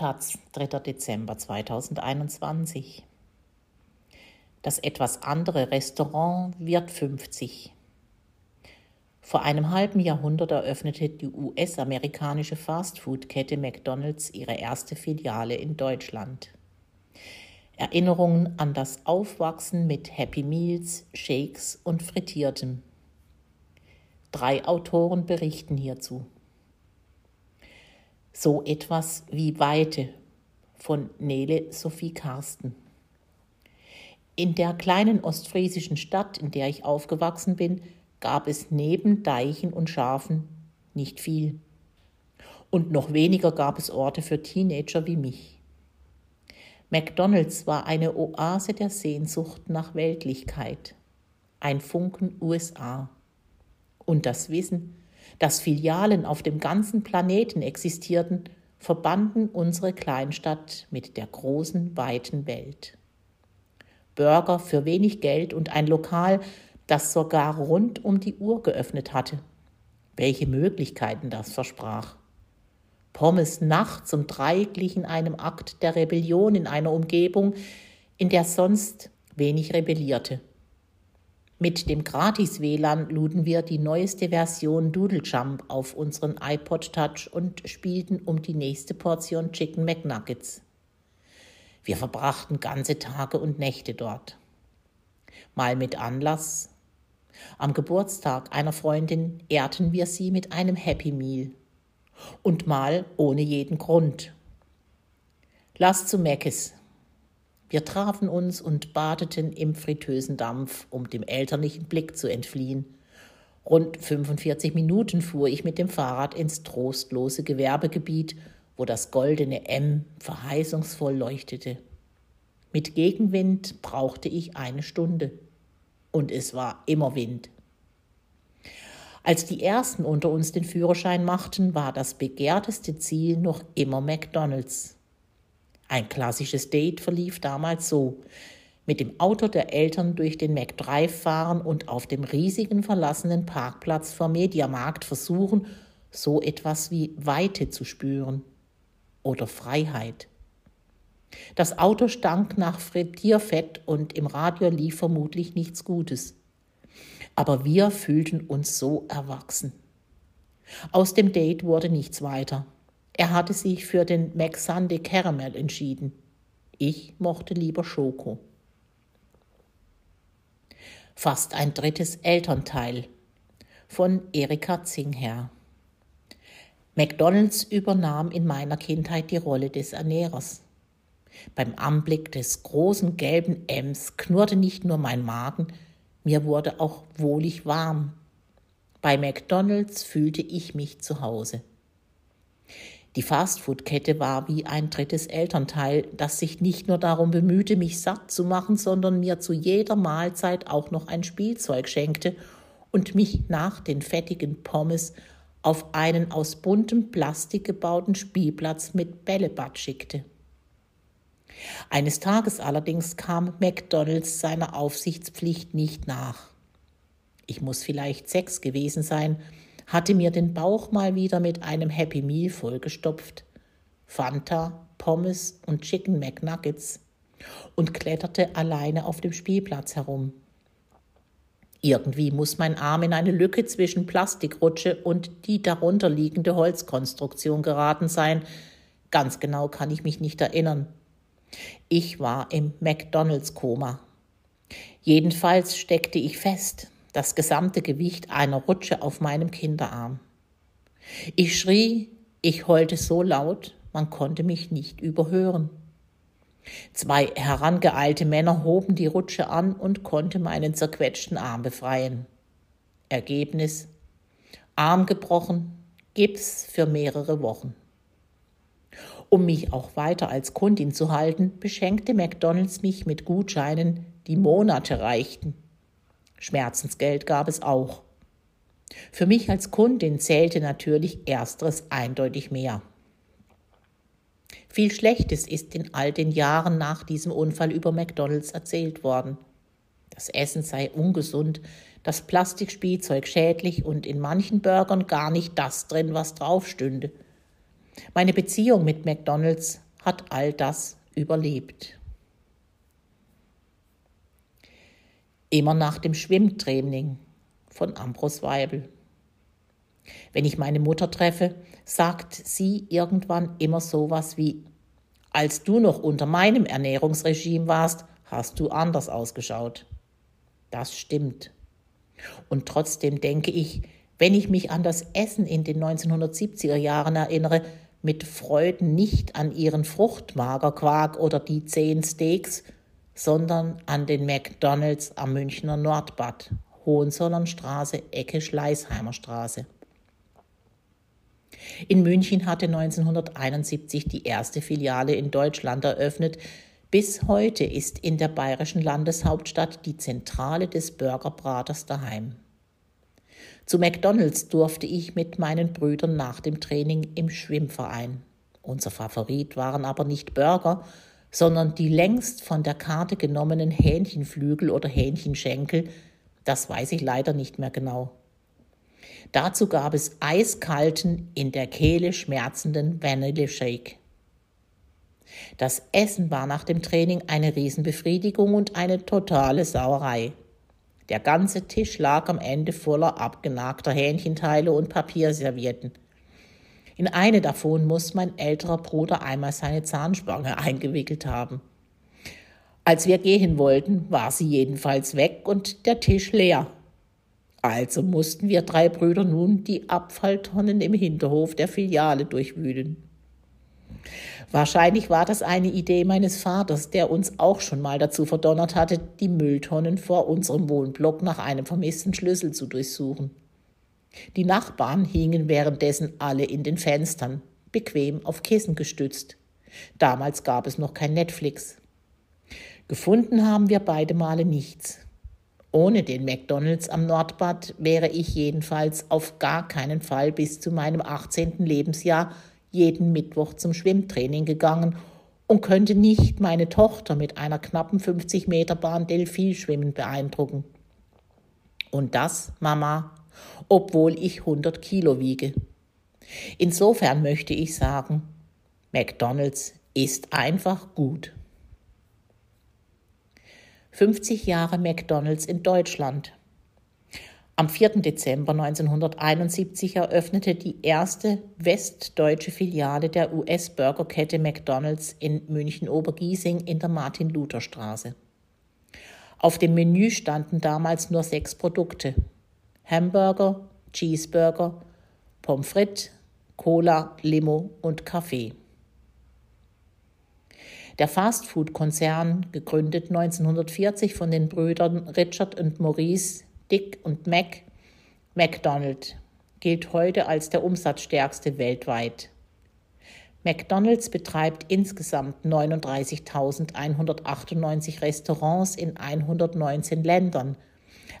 Taz, 3. Dezember 2021. Das etwas andere Restaurant wird 50. Vor einem halben Jahrhundert eröffnete die US-amerikanische Fastfood-Kette McDonald's ihre erste Filiale in Deutschland. Erinnerungen an das Aufwachsen mit Happy Meals, Shakes und Frittiertem. Drei Autoren berichten hierzu. So etwas wie Weite von Nele Sophie Karsten. In der kleinen ostfriesischen Stadt, in der ich aufgewachsen bin, gab es neben Deichen und Schafen nicht viel. Und noch weniger gab es Orte für Teenager wie mich. McDonald's war eine Oase der Sehnsucht nach Weltlichkeit, ein Funken USA. Und das Wissen, dass Filialen auf dem ganzen Planeten existierten, verbanden unsere Kleinstadt mit der großen, weiten Welt. Burger für wenig Geld und ein Lokal, das sogar rund um die Uhr geöffnet hatte. Welche Möglichkeiten das versprach. Pommes nachts um drei glichen einem Akt der Rebellion in einer Umgebung, in der sonst wenig rebellierte. Mit dem Gratis-WLAN luden wir die neueste Version Doodle Jump auf unseren iPod Touch und spielten um die nächste Portion Chicken McNuggets. Wir verbrachten ganze Tage und Nächte dort. Mal mit Anlass. Am Geburtstag einer Freundin ehrten wir sie mit einem Happy Meal und mal ohne jeden Grund. Lass zu Meckes. Wir trafen uns und badeten im fritösen Dampf, um dem elterlichen Blick zu entfliehen. Rund 45 Minuten fuhr ich mit dem Fahrrad ins trostlose Gewerbegebiet, wo das goldene M verheißungsvoll leuchtete. Mit Gegenwind brauchte ich eine Stunde. Und es war immer Wind. Als die ersten unter uns den Führerschein machten, war das begehrteste Ziel noch immer McDonald's. Ein klassisches Date verlief damals so. Mit dem Auto der Eltern durch den McDrive fahren und auf dem riesigen verlassenen Parkplatz vor Mediamarkt versuchen, so etwas wie Weite zu spüren oder Freiheit. Das Auto stank nach Frittierfett und im Radio lief vermutlich nichts Gutes aber wir fühlten uns so erwachsen. Aus dem Date wurde nichts weiter. Er hatte sich für den Maxande Caramel entschieden. Ich mochte lieber Schoko. Fast ein drittes Elternteil von Erika Zingher. McDonalds übernahm in meiner Kindheit die Rolle des Ernährers. Beim Anblick des großen gelben Ems knurrte nicht nur mein Magen, mir wurde auch wohlig warm. Bei McDonald's fühlte ich mich zu Hause. Die Fastfood-Kette war wie ein drittes Elternteil, das sich nicht nur darum bemühte, mich satt zu machen, sondern mir zu jeder Mahlzeit auch noch ein Spielzeug schenkte und mich nach den fettigen Pommes auf einen aus buntem Plastik gebauten Spielplatz mit Bällebad schickte. Eines Tages allerdings kam McDonalds seiner Aufsichtspflicht nicht nach. Ich muss vielleicht sechs gewesen sein, hatte mir den Bauch mal wieder mit einem Happy Meal vollgestopft, Fanta, Pommes und Chicken McNuggets und kletterte alleine auf dem Spielplatz herum. Irgendwie muss mein Arm in eine Lücke zwischen Plastikrutsche und die darunter liegende Holzkonstruktion geraten sein. Ganz genau kann ich mich nicht erinnern. Ich war im McDonalds-Koma. Jedenfalls steckte ich fest, das gesamte Gewicht einer Rutsche auf meinem Kinderarm. Ich schrie, ich heulte so laut, man konnte mich nicht überhören. Zwei herangeeilte Männer hoben die Rutsche an und konnte meinen zerquetschten Arm befreien. Ergebnis Arm gebrochen, Gips für mehrere Wochen. Um mich auch weiter als Kundin zu halten, beschenkte McDonald's mich mit Gutscheinen, die Monate reichten. Schmerzensgeld gab es auch. Für mich als Kundin zählte natürlich ersteres eindeutig mehr. Viel Schlechtes ist in all den Jahren nach diesem Unfall über McDonald's erzählt worden. Das Essen sei ungesund, das Plastikspielzeug schädlich und in manchen Burgern gar nicht das drin, was draufstünde. Meine Beziehung mit McDonald's hat all das überlebt. Immer nach dem Schwimmtraining von Ambros Weibel. Wenn ich meine Mutter treffe, sagt sie irgendwann immer sowas wie, als du noch unter meinem Ernährungsregime warst, hast du anders ausgeschaut. Das stimmt. Und trotzdem denke ich, wenn ich mich an das Essen in den 1970er Jahren erinnere, mit Freuden nicht an ihren Fruchtmagerquark oder die zehn Steaks, sondern an den McDonalds am Münchner Nordbad, Hohenzollernstraße, Ecke Schleißheimer Straße. In München hatte 1971 die erste Filiale in Deutschland eröffnet. Bis heute ist in der bayerischen Landeshauptstadt die Zentrale des Burgerbraters daheim. Zu McDonalds durfte ich mit meinen Brüdern nach dem Training im Schwimmverein. Unser Favorit waren aber nicht Burger, sondern die längst von der Karte genommenen Hähnchenflügel oder Hähnchenschenkel, das weiß ich leider nicht mehr genau. Dazu gab es eiskalten, in der Kehle schmerzenden Vanille-Shake. Das Essen war nach dem Training eine Riesenbefriedigung und eine totale Sauerei. Der ganze Tisch lag am Ende voller abgenagter Hähnchenteile und Papierservietten. In eine davon muss mein älterer Bruder einmal seine Zahnspange eingewickelt haben. Als wir gehen wollten, war sie jedenfalls weg und der Tisch leer. Also mussten wir drei Brüder nun die Abfalltonnen im Hinterhof der Filiale durchwühlen. Wahrscheinlich war das eine Idee meines Vaters, der uns auch schon mal dazu verdonnert hatte, die Mülltonnen vor unserem Wohnblock nach einem vermissten Schlüssel zu durchsuchen. Die Nachbarn hingen währenddessen alle in den Fenstern, bequem auf Kissen gestützt. Damals gab es noch kein Netflix. Gefunden haben wir beide Male nichts. Ohne den McDonalds am Nordbad wäre ich jedenfalls auf gar keinen Fall bis zu meinem 18. Lebensjahr jeden Mittwoch zum Schwimmtraining gegangen und könnte nicht meine Tochter mit einer knappen 50 Meter Bahn Delfinschwimmen beeindrucken. Und das, Mama, obwohl ich 100 Kilo wiege. Insofern möchte ich sagen, McDonald's ist einfach gut. 50 Jahre McDonald's in Deutschland. Am 4. Dezember 1971 eröffnete die erste westdeutsche Filiale der US-Burgerkette McDonald's in München-Obergiesing in der Martin-Luther-Straße. Auf dem Menü standen damals nur sechs Produkte: Hamburger, Cheeseburger, Pommes frites, Cola, Limo und Kaffee. Der Fastfood-Konzern, gegründet 1940 von den Brüdern Richard und Maurice Dick und Mac, McDonald, gilt heute als der umsatzstärkste weltweit. McDonald's betreibt insgesamt 39.198 Restaurants in 119 Ländern.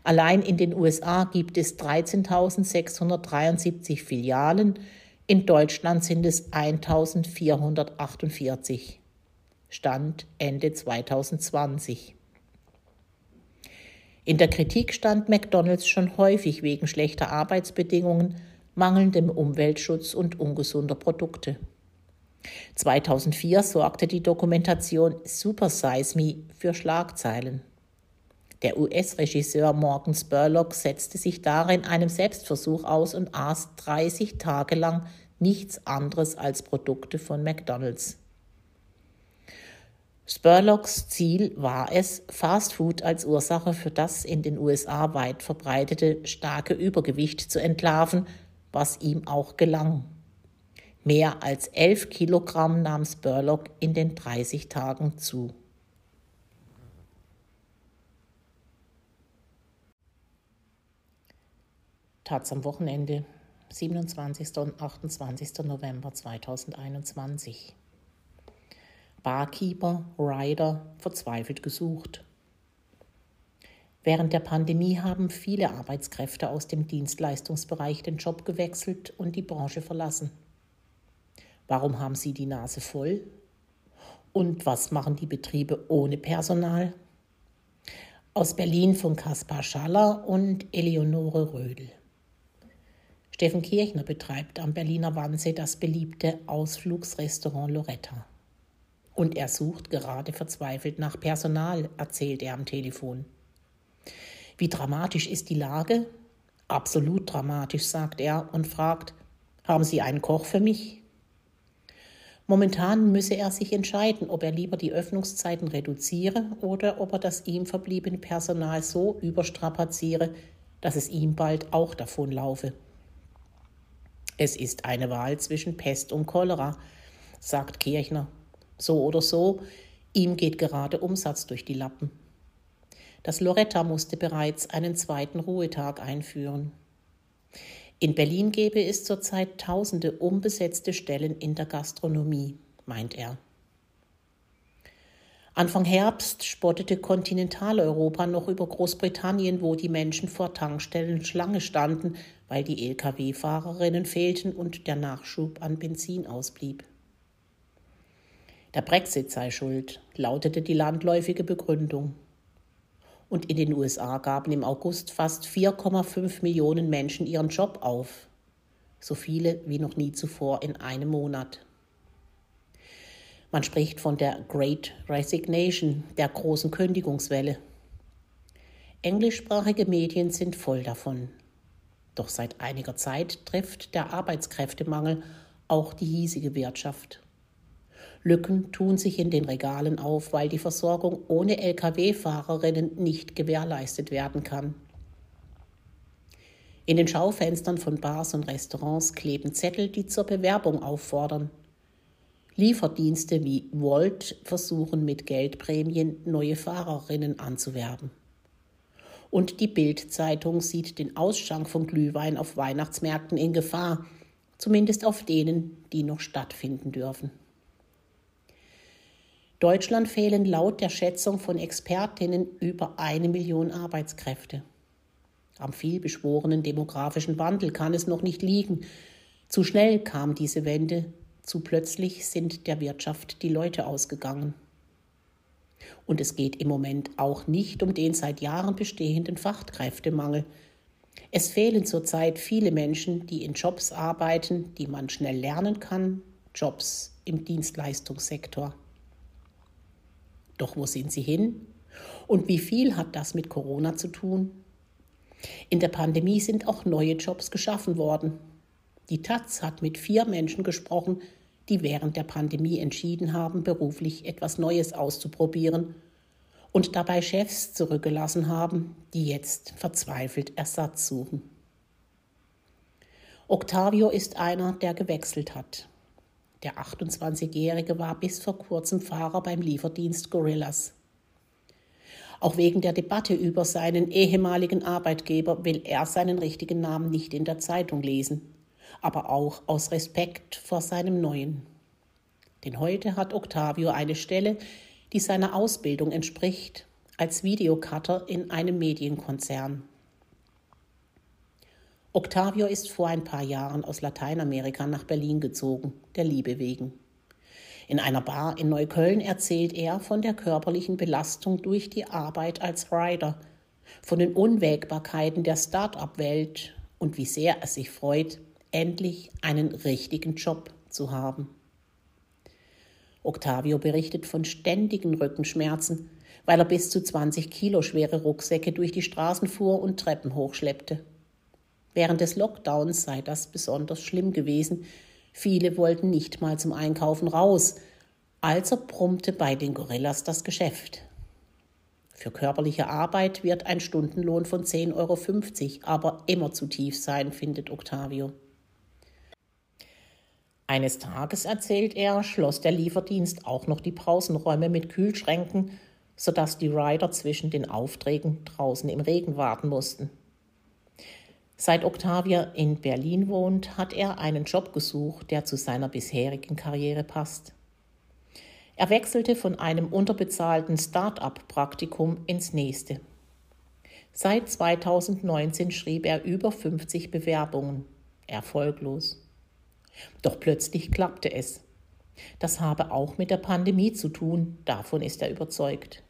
Allein in den USA gibt es 13.673 Filialen, in Deutschland sind es 1.448. Stand Ende 2020. In der Kritik stand McDonald's schon häufig wegen schlechter Arbeitsbedingungen, mangelndem Umweltschutz und ungesunder Produkte. 2004 sorgte die Dokumentation Super Size Me für Schlagzeilen. Der US-Regisseur Morgan Spurlock setzte sich darin einem Selbstversuch aus und aß 30 Tage lang nichts anderes als Produkte von McDonald's. Spurlocks Ziel war es, Fastfood als Ursache für das in den USA weit verbreitete starke Übergewicht zu entlarven, was ihm auch gelang. Mehr als 11 Kilogramm nahm Spurlock in den 30 Tagen zu. Taz am Wochenende, 27. und 28. November 2021. Barkeeper, Rider verzweifelt gesucht. Während der Pandemie haben viele Arbeitskräfte aus dem Dienstleistungsbereich den Job gewechselt und die Branche verlassen. Warum haben sie die Nase voll? Und was machen die Betriebe ohne Personal? Aus Berlin von Kaspar Schaller und Eleonore Rödel. Steffen Kirchner betreibt am Berliner Wannsee das beliebte Ausflugsrestaurant Loretta. Und er sucht gerade verzweifelt nach Personal, erzählt er am Telefon. Wie dramatisch ist die Lage? Absolut dramatisch, sagt er und fragt, haben Sie einen Koch für mich? Momentan müsse er sich entscheiden, ob er lieber die Öffnungszeiten reduziere oder ob er das ihm verbliebene Personal so überstrapaziere, dass es ihm bald auch davonlaufe. Es ist eine Wahl zwischen Pest und Cholera, sagt Kirchner. So oder so, ihm geht gerade Umsatz durch die Lappen. Das Loretta musste bereits einen zweiten Ruhetag einführen. In Berlin gäbe es zurzeit tausende unbesetzte Stellen in der Gastronomie, meint er. Anfang Herbst spottete Kontinentaleuropa noch über Großbritannien, wo die Menschen vor Tankstellen Schlange standen, weil die Lkw-Fahrerinnen fehlten und der Nachschub an Benzin ausblieb. Der Brexit sei schuld, lautete die landläufige Begründung und in den USA gaben im August fast 4,5 Millionen Menschen ihren Job auf. So viele wie noch nie zuvor in einem Monat. Man spricht von der Great Resignation, der großen Kündigungswelle. Englischsprachige Medien sind voll davon. Doch seit einiger Zeit trifft der Arbeitskräftemangel auch die hiesige Wirtschaft. Lücken tun sich in den Regalen auf, weil die Versorgung ohne Lkw-Fahrerinnen nicht gewährleistet werden kann. In den Schaufenstern von Bars und Restaurants kleben Zettel, die zur Bewerbung auffordern. Lieferdienste wie Volt versuchen mit Geldprämien neue Fahrerinnen anzuwerben. Und die Bild-Zeitung sieht den Ausschank von Glühwein auf Weihnachtsmärkten in Gefahr, zumindest auf denen, die noch stattfinden dürfen. Deutschland fehlen laut der Schätzung von Expertinnen über eine Million Arbeitskräfte. Am vielbeschworenen demografischen Wandel kann es noch nicht liegen. Zu schnell kam diese Wende, zu plötzlich sind der Wirtschaft die Leute ausgegangen. Und es geht im Moment auch nicht um den seit Jahren bestehenden Fachkräftemangel. Es fehlen zurzeit viele Menschen, die in Jobs arbeiten, die man schnell lernen kann, Jobs im Dienstleistungssektor. Doch wo sind sie hin? Und wie viel hat das mit Corona zu tun? In der Pandemie sind auch neue Jobs geschaffen worden. Die Taz hat mit vier Menschen gesprochen, die während der Pandemie entschieden haben, beruflich etwas Neues auszuprobieren und dabei Chefs zurückgelassen haben, die jetzt verzweifelt Ersatz suchen. Octavio ist einer, der gewechselt hat. Der 28-Jährige war bis vor kurzem Fahrer beim Lieferdienst Gorillas. Auch wegen der Debatte über seinen ehemaligen Arbeitgeber will er seinen richtigen Namen nicht in der Zeitung lesen, aber auch aus Respekt vor seinem neuen. Denn heute hat Octavio eine Stelle, die seiner Ausbildung entspricht, als Videocutter in einem Medienkonzern. Octavio ist vor ein paar Jahren aus Lateinamerika nach Berlin gezogen, der Liebe wegen. In einer Bar in Neukölln erzählt er von der körperlichen Belastung durch die Arbeit als Rider, von den Unwägbarkeiten der Start-up-Welt und wie sehr er sich freut, endlich einen richtigen Job zu haben. Octavio berichtet von ständigen Rückenschmerzen, weil er bis zu 20 Kilo schwere Rucksäcke durch die Straßen fuhr und Treppen hochschleppte. Während des Lockdowns sei das besonders schlimm gewesen. Viele wollten nicht mal zum Einkaufen raus. Also brummte bei den Gorillas das Geschäft. Für körperliche Arbeit wird ein Stundenlohn von 10,50 Euro aber immer zu tief sein, findet Octavio. Eines Tages, erzählt er, schloss der Lieferdienst auch noch die Pausenräume mit Kühlschränken, sodass die Rider zwischen den Aufträgen draußen im Regen warten mussten. Seit Octavia in Berlin wohnt, hat er einen Job gesucht, der zu seiner bisherigen Karriere passt. Er wechselte von einem unterbezahlten Start-up-Praktikum ins nächste. Seit 2019 schrieb er über 50 Bewerbungen, erfolglos. Doch plötzlich klappte es. Das habe auch mit der Pandemie zu tun, davon ist er überzeugt.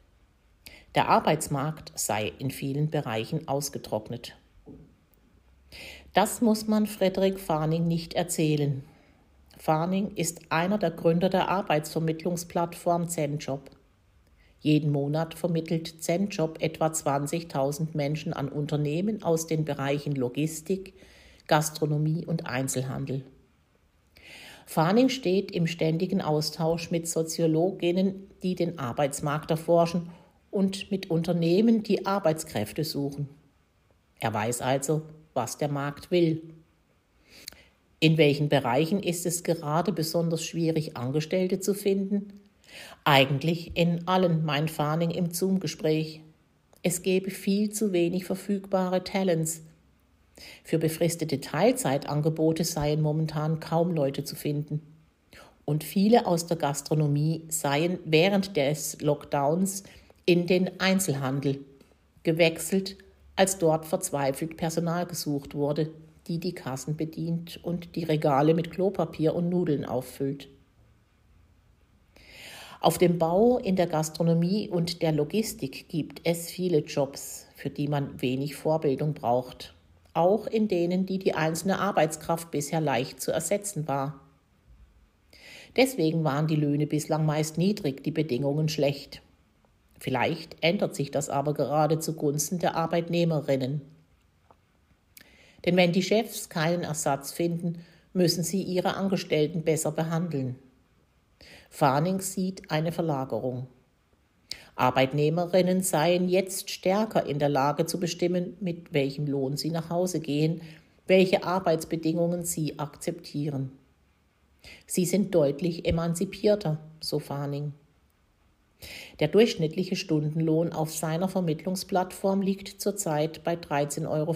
Der Arbeitsmarkt sei in vielen Bereichen ausgetrocknet. Das muss man Frederik Farning nicht erzählen. Farning ist einer der Gründer der Arbeitsvermittlungsplattform ZenJob. Jeden Monat vermittelt ZenJob etwa 20.000 Menschen an Unternehmen aus den Bereichen Logistik, Gastronomie und Einzelhandel. Farning steht im ständigen Austausch mit Soziologinnen, die den Arbeitsmarkt erforschen und mit Unternehmen, die Arbeitskräfte suchen. Er weiß also, was der Markt will. In welchen Bereichen ist es gerade besonders schwierig, Angestellte zu finden? Eigentlich in allen, mein Farning im Zoom-Gespräch. Es gäbe viel zu wenig verfügbare Talents, für befristete Teilzeitangebote seien momentan kaum Leute zu finden. Und viele aus der Gastronomie seien während des Lockdowns in den Einzelhandel gewechselt, als dort verzweifelt Personal gesucht wurde, die die Kassen bedient und die Regale mit Klopapier und Nudeln auffüllt. Auf dem Bau, in der Gastronomie und der Logistik gibt es viele Jobs, für die man wenig Vorbildung braucht auch in denen, die die einzelne Arbeitskraft bisher leicht zu ersetzen war. Deswegen waren die Löhne bislang meist niedrig, die Bedingungen schlecht. Vielleicht ändert sich das aber gerade zugunsten der Arbeitnehmerinnen. Denn wenn die Chefs keinen Ersatz finden, müssen sie ihre Angestellten besser behandeln. Farning sieht eine Verlagerung. Arbeitnehmerinnen seien jetzt stärker in der Lage zu bestimmen, mit welchem Lohn sie nach Hause gehen, welche Arbeitsbedingungen sie akzeptieren. Sie sind deutlich emanzipierter, so Farning. Der durchschnittliche Stundenlohn auf seiner Vermittlungsplattform liegt zurzeit bei 13,50 Euro.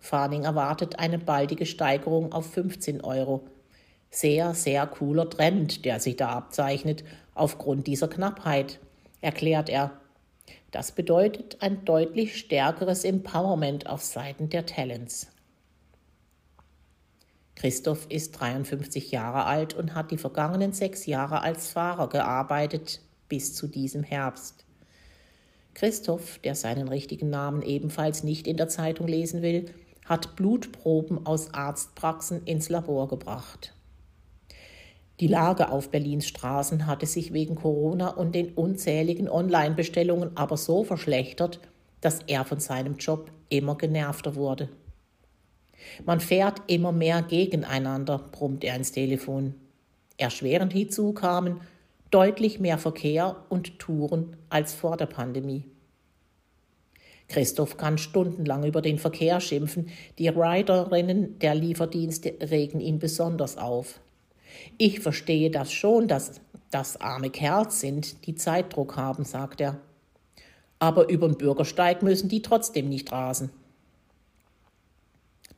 Farning erwartet eine baldige Steigerung auf 15 Euro. Sehr, sehr cooler Trend, der sich da abzeichnet aufgrund dieser Knappheit, erklärt er. Das bedeutet ein deutlich stärkeres Empowerment auf Seiten der Talents. Christoph ist 53 Jahre alt und hat die vergangenen sechs Jahre als Fahrer gearbeitet, bis zu diesem Herbst. Christoph, der seinen richtigen Namen ebenfalls nicht in der Zeitung lesen will, hat Blutproben aus Arztpraxen ins Labor gebracht. Die Lage auf Berlins Straßen hatte sich wegen Corona und den unzähligen Online-Bestellungen aber so verschlechtert, dass er von seinem Job immer genervter wurde. Man fährt immer mehr gegeneinander, brummt er ins Telefon. Erschwerend hinzu kamen deutlich mehr Verkehr und Touren als vor der Pandemie. Christoph kann stundenlang über den Verkehr schimpfen, die Riderinnen der Lieferdienste regen ihn besonders auf. Ich verstehe das schon, dass das arme Kerls sind, die Zeitdruck haben, sagt er. Aber über den Bürgersteig müssen die trotzdem nicht rasen.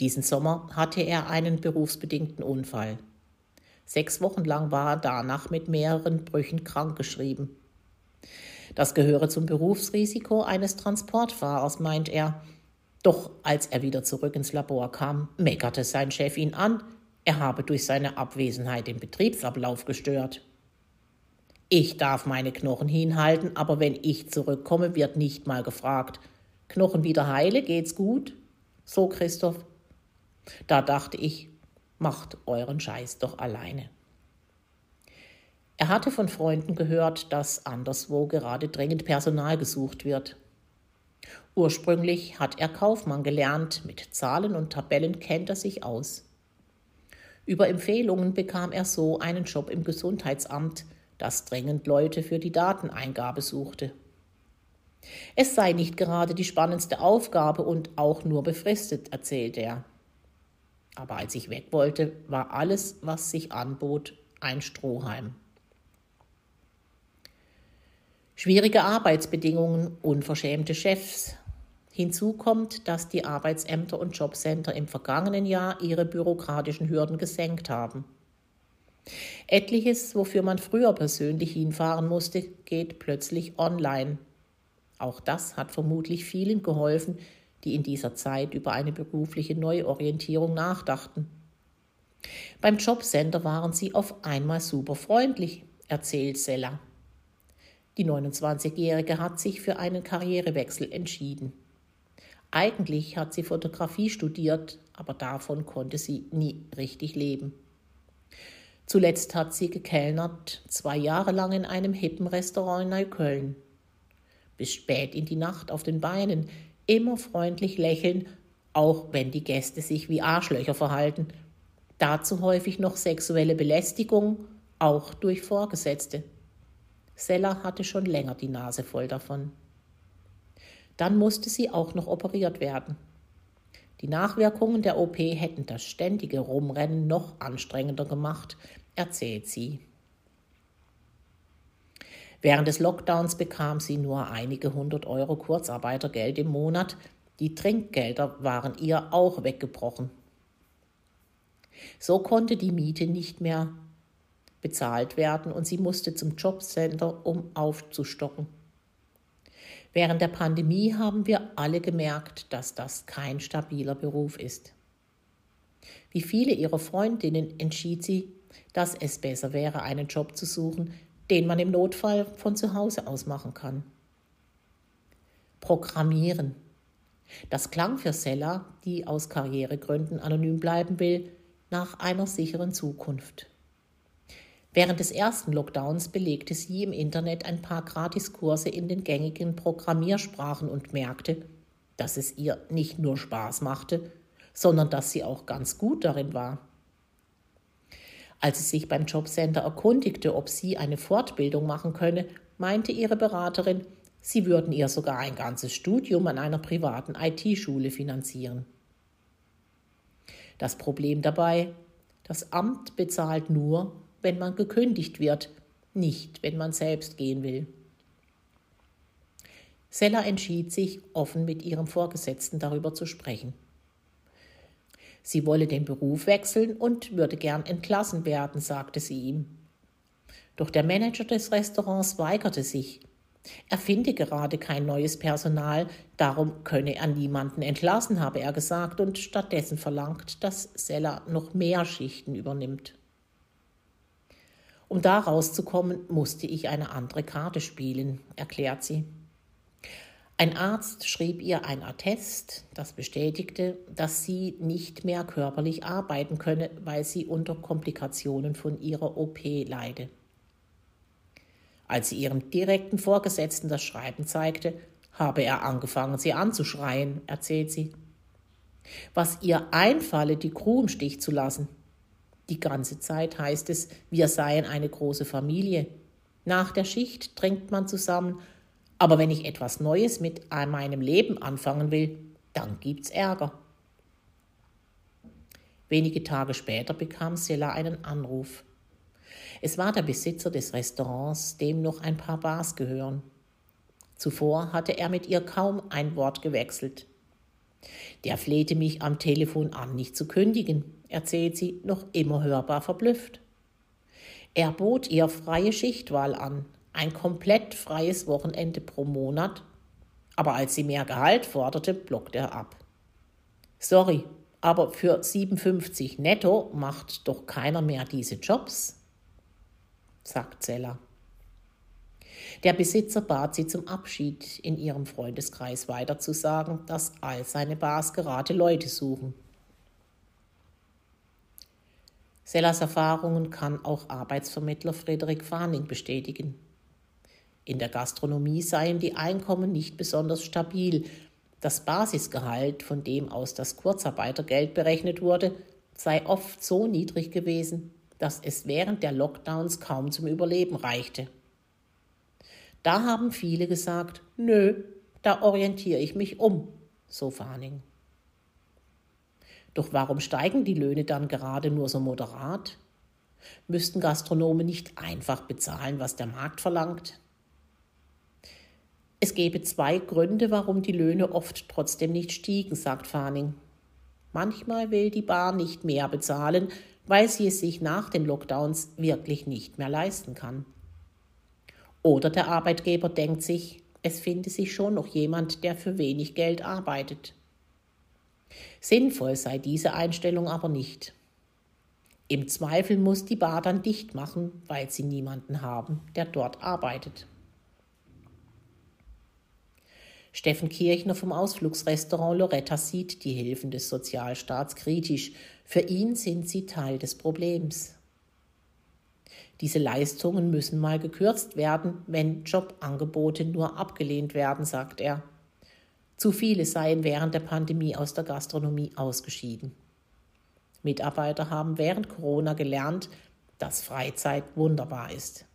Diesen Sommer hatte er einen berufsbedingten Unfall. Sechs Wochen lang war er danach mit mehreren Brüchen krankgeschrieben. Das gehöre zum Berufsrisiko eines Transportfahrers, meint er. Doch als er wieder zurück ins Labor kam, meckerte sein Chef ihn an, er habe durch seine Abwesenheit den Betriebsablauf gestört. Ich darf meine Knochen hinhalten, aber wenn ich zurückkomme, wird nicht mal gefragt. Knochen wieder heile, geht's gut? So, Christoph. Da dachte ich, macht euren Scheiß doch alleine. Er hatte von Freunden gehört, dass anderswo gerade dringend Personal gesucht wird. Ursprünglich hat er Kaufmann gelernt, mit Zahlen und Tabellen kennt er sich aus. Über Empfehlungen bekam er so einen Job im Gesundheitsamt, das dringend Leute für die Dateneingabe suchte. Es sei nicht gerade die spannendste Aufgabe und auch nur befristet, erzählte er. Aber als ich weg wollte, war alles, was sich anbot, ein Strohhalm. Schwierige Arbeitsbedingungen, unverschämte Chefs, Hinzu kommt, dass die Arbeitsämter und Jobcenter im vergangenen Jahr ihre bürokratischen Hürden gesenkt haben. Etliches, wofür man früher persönlich hinfahren musste, geht plötzlich online. Auch das hat vermutlich vielen geholfen, die in dieser Zeit über eine berufliche Neuorientierung nachdachten. Beim Jobcenter waren sie auf einmal super freundlich, erzählt Sella. Die 29-Jährige hat sich für einen Karrierewechsel entschieden. Eigentlich hat sie Fotografie studiert, aber davon konnte sie nie richtig leben. Zuletzt hat sie gekellnert, zwei Jahre lang in einem hippen Restaurant in Neukölln. Bis spät in die Nacht auf den Beinen, immer freundlich lächeln, auch wenn die Gäste sich wie Arschlöcher verhalten. Dazu häufig noch sexuelle Belästigung, auch durch Vorgesetzte. Sella hatte schon länger die Nase voll davon. Dann musste sie auch noch operiert werden. Die Nachwirkungen der OP hätten das ständige Rumrennen noch anstrengender gemacht, erzählt sie. Während des Lockdowns bekam sie nur einige hundert Euro Kurzarbeitergeld im Monat. Die Trinkgelder waren ihr auch weggebrochen. So konnte die Miete nicht mehr bezahlt werden und sie musste zum Jobcenter, um aufzustocken. Während der Pandemie haben wir alle gemerkt, dass das kein stabiler Beruf ist. Wie viele ihrer Freundinnen entschied sie, dass es besser wäre, einen Job zu suchen, den man im Notfall von zu Hause aus machen kann. Programmieren. Das klang für Sella, die aus Karrieregründen anonym bleiben will, nach einer sicheren Zukunft. Während des ersten Lockdowns belegte sie im Internet ein paar Gratiskurse in den gängigen Programmiersprachen und merkte, dass es ihr nicht nur Spaß machte, sondern dass sie auch ganz gut darin war. Als sie sich beim Jobcenter erkundigte, ob sie eine Fortbildung machen könne, meinte ihre Beraterin, sie würden ihr sogar ein ganzes Studium an einer privaten IT-Schule finanzieren. Das Problem dabei, das Amt bezahlt nur, wenn man gekündigt wird, nicht wenn man selbst gehen will. Sella entschied sich, offen mit ihrem Vorgesetzten darüber zu sprechen. Sie wolle den Beruf wechseln und würde gern entlassen werden, sagte sie ihm. Doch der Manager des Restaurants weigerte sich. Er finde gerade kein neues Personal, darum könne er niemanden entlassen, habe er gesagt und stattdessen verlangt, dass Sella noch mehr Schichten übernimmt. Um da rauszukommen, musste ich eine andere Karte spielen, erklärt sie. Ein Arzt schrieb ihr ein Attest, das bestätigte, dass sie nicht mehr körperlich arbeiten könne, weil sie unter Komplikationen von ihrer OP leide. Als sie ihrem direkten Vorgesetzten das Schreiben zeigte, habe er angefangen, sie anzuschreien, erzählt sie. Was ihr einfalle, die Crew im Stich zu lassen. Die ganze Zeit heißt es, wir seien eine große Familie. Nach der Schicht trinkt man zusammen, aber wenn ich etwas Neues mit meinem Leben anfangen will, dann gibt's Ärger. Wenige Tage später bekam Silla einen Anruf. Es war der Besitzer des Restaurants, dem noch ein paar Bars gehören. Zuvor hatte er mit ihr kaum ein Wort gewechselt. Der flehte mich am Telefon an, nicht zu kündigen, erzählt sie, noch immer hörbar verblüfft. Er bot ihr freie Schichtwahl an, ein komplett freies Wochenende pro Monat, aber als sie mehr Gehalt forderte, blockte er ab. Sorry, aber für 57 netto macht doch keiner mehr diese Jobs, sagt Zeller. Der Besitzer bat sie zum Abschied in ihrem Freundeskreis weiterzusagen, dass all seine Bars gerade Leute suchen. Sellers Erfahrungen kann auch Arbeitsvermittler Friedrich Fahning bestätigen. In der Gastronomie seien die Einkommen nicht besonders stabil. Das Basisgehalt, von dem aus das Kurzarbeitergeld berechnet wurde, sei oft so niedrig gewesen, dass es während der Lockdowns kaum zum Überleben reichte. Da haben viele gesagt, nö, da orientiere ich mich um, so Fahning. Doch warum steigen die Löhne dann gerade nur so moderat? Müssten Gastronomen nicht einfach bezahlen, was der Markt verlangt? Es gäbe zwei Gründe, warum die Löhne oft trotzdem nicht stiegen, sagt Fahning. Manchmal will die Bar nicht mehr bezahlen, weil sie es sich nach den Lockdowns wirklich nicht mehr leisten kann. Oder der Arbeitgeber denkt sich, es finde sich schon noch jemand, der für wenig Geld arbeitet. Sinnvoll sei diese Einstellung aber nicht. Im Zweifel muss die Bar dann dicht machen, weil sie niemanden haben, der dort arbeitet. Steffen Kirchner vom Ausflugsrestaurant Loretta sieht die Hilfen des Sozialstaats kritisch. Für ihn sind sie Teil des Problems. Diese Leistungen müssen mal gekürzt werden, wenn Jobangebote nur abgelehnt werden, sagt er. Zu viele seien während der Pandemie aus der Gastronomie ausgeschieden. Mitarbeiter haben während Corona gelernt, dass Freizeit wunderbar ist.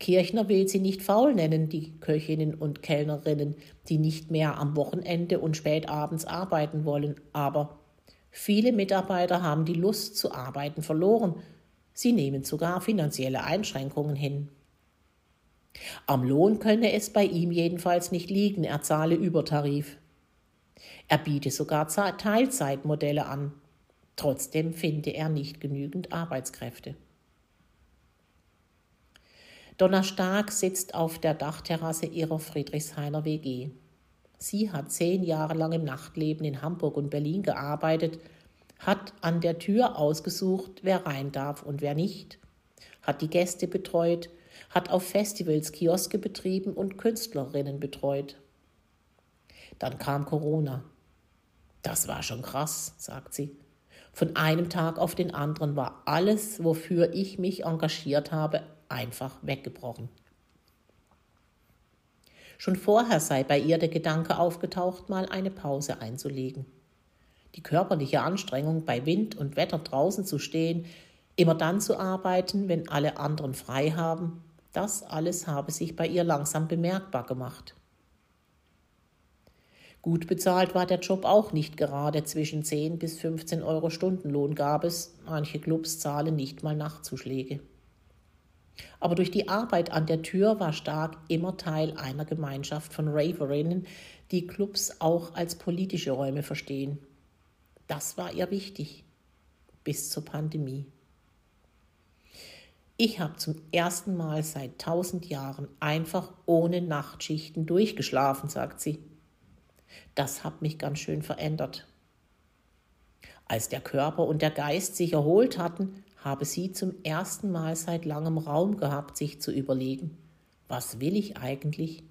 Kirchner will sie nicht faul nennen, die Köchinnen und Kellnerinnen, die nicht mehr am Wochenende und spätabends arbeiten wollen, aber viele Mitarbeiter haben die Lust zu arbeiten verloren. Sie nehmen sogar finanzielle Einschränkungen hin. Am Lohn könne es bei ihm jedenfalls nicht liegen, er zahle Übertarif. Er biete sogar Teilzeitmodelle an. Trotzdem finde er nicht genügend Arbeitskräfte. Donna Stark sitzt auf der Dachterrasse ihrer Friedrichshainer WG. Sie hat zehn Jahre lang im Nachtleben in Hamburg und Berlin gearbeitet, hat an der Tür ausgesucht, wer rein darf und wer nicht, hat die Gäste betreut, hat auf Festivals Kioske betrieben und Künstlerinnen betreut. Dann kam Corona. Das war schon krass, sagt sie. Von einem Tag auf den anderen war alles, wofür ich mich engagiert habe, einfach weggebrochen. Schon vorher sei bei ihr der Gedanke aufgetaucht, mal eine Pause einzulegen. Die körperliche Anstrengung, bei Wind und Wetter draußen zu stehen, immer dann zu arbeiten, wenn alle anderen frei haben, das alles habe sich bei ihr langsam bemerkbar gemacht. Gut bezahlt war der Job auch nicht gerade. Zwischen 10 bis 15 Euro Stundenlohn gab es. Manche Clubs zahlen nicht mal Nachtzuschläge. Aber durch die Arbeit an der Tür war Stark immer Teil einer Gemeinschaft von Raverinnen, die Clubs auch als politische Räume verstehen. Das war ihr wichtig. Bis zur Pandemie. Ich habe zum ersten Mal seit tausend Jahren einfach ohne Nachtschichten durchgeschlafen, sagt sie. Das hat mich ganz schön verändert. Als der Körper und der Geist sich erholt hatten, habe sie zum ersten Mal seit langem Raum gehabt, sich zu überlegen, was will ich eigentlich?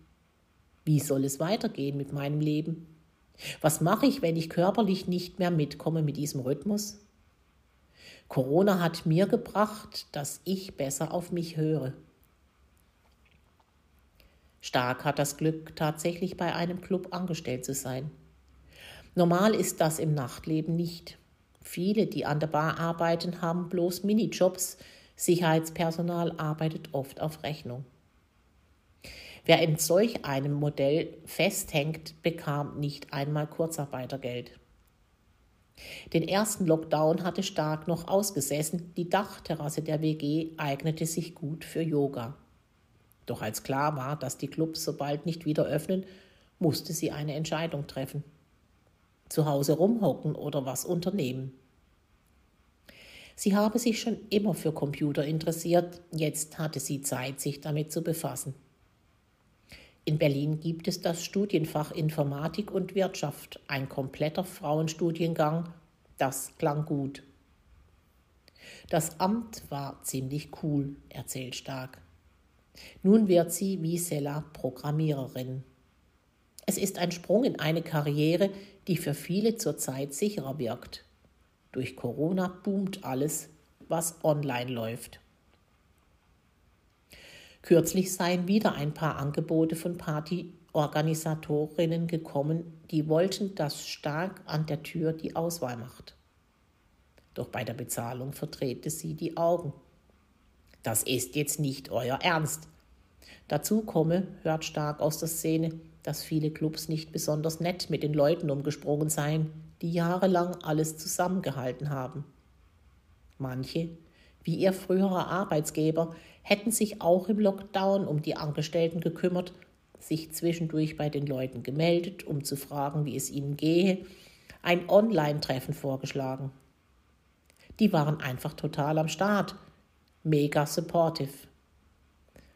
Wie soll es weitergehen mit meinem Leben? Was mache ich, wenn ich körperlich nicht mehr mitkomme mit diesem Rhythmus? Corona hat mir gebracht, dass ich besser auf mich höre. Stark hat das Glück, tatsächlich bei einem Club angestellt zu sein. Normal ist das im Nachtleben nicht. Viele, die an der Bar arbeiten, haben bloß Minijobs. Sicherheitspersonal arbeitet oft auf Rechnung. Wer in solch einem Modell festhängt, bekam nicht einmal Kurzarbeitergeld. Den ersten Lockdown hatte Stark noch ausgesessen, die Dachterrasse der WG eignete sich gut für Yoga. Doch als klar war, dass die Clubs so bald nicht wieder öffnen, musste sie eine Entscheidung treffen zu Hause rumhocken oder was unternehmen. Sie habe sich schon immer für Computer interessiert, jetzt hatte sie Zeit, sich damit zu befassen. In Berlin gibt es das Studienfach Informatik und Wirtschaft, ein kompletter Frauenstudiengang, das klang gut. Das Amt war ziemlich cool, erzählt Stark. Nun wird sie wie Sella Programmiererin. Es ist ein Sprung in eine Karriere, die für viele zurzeit sicherer wirkt. Durch Corona boomt alles, was online läuft. Kürzlich seien wieder ein paar Angebote von Partyorganisatorinnen gekommen, die wollten, dass stark an der Tür die Auswahl macht. Doch bei der Bezahlung verdrehte sie die Augen. Das ist jetzt nicht euer Ernst. Dazu komme, hört stark aus der Szene, dass viele Clubs nicht besonders nett mit den Leuten umgesprungen seien, die jahrelang alles zusammengehalten haben. Manche, wie ihr früherer Arbeitsgeber, hätten sich auch im Lockdown um die Angestellten gekümmert, sich zwischendurch bei den Leuten gemeldet, um zu fragen, wie es ihnen gehe, ein Online-Treffen vorgeschlagen. Die waren einfach total am Start, mega supportive.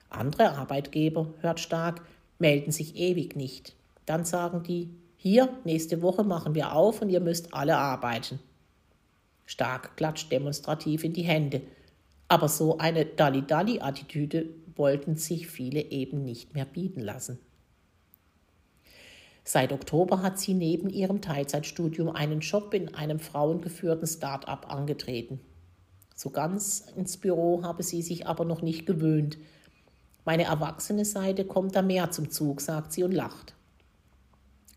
Andere Arbeitgeber, hört stark, melden sich ewig nicht. Dann sagen die, hier, nächste Woche machen wir auf und ihr müsst alle arbeiten. Stark klatscht demonstrativ in die Hände. Aber so eine Dalli-Dalli-Attitüde wollten sich viele eben nicht mehr bieten lassen. Seit Oktober hat sie neben ihrem Teilzeitstudium einen Job in einem frauengeführten Start-up angetreten. So ganz ins Büro habe sie sich aber noch nicht gewöhnt. Meine erwachsene Seite kommt da mehr zum Zug, sagt sie und lacht.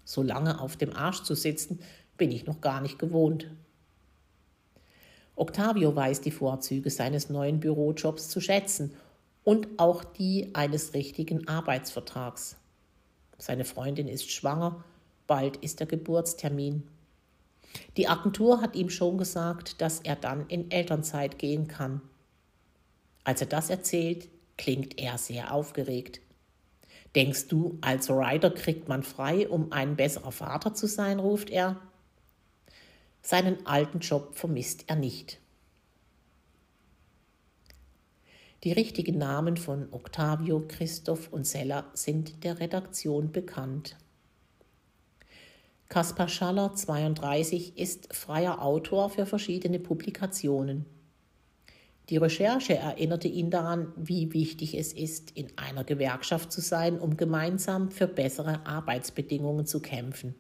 So lange auf dem Arsch zu sitzen, bin ich noch gar nicht gewohnt. Octavio weiß die Vorzüge seines neuen Bürojobs zu schätzen und auch die eines richtigen Arbeitsvertrags. Seine Freundin ist schwanger, bald ist der Geburtstermin. Die Agentur hat ihm schon gesagt, dass er dann in Elternzeit gehen kann. Als er das erzählt, klingt er sehr aufgeregt. Denkst du, als Rider kriegt man frei, um ein besserer Vater zu sein, ruft er. Seinen alten Job vermisst er nicht. Die richtigen Namen von Octavio, Christoph und Sella sind der Redaktion bekannt. Kaspar Schaller, 32, ist freier Autor für verschiedene Publikationen. Die Recherche erinnerte ihn daran, wie wichtig es ist, in einer Gewerkschaft zu sein, um gemeinsam für bessere Arbeitsbedingungen zu kämpfen.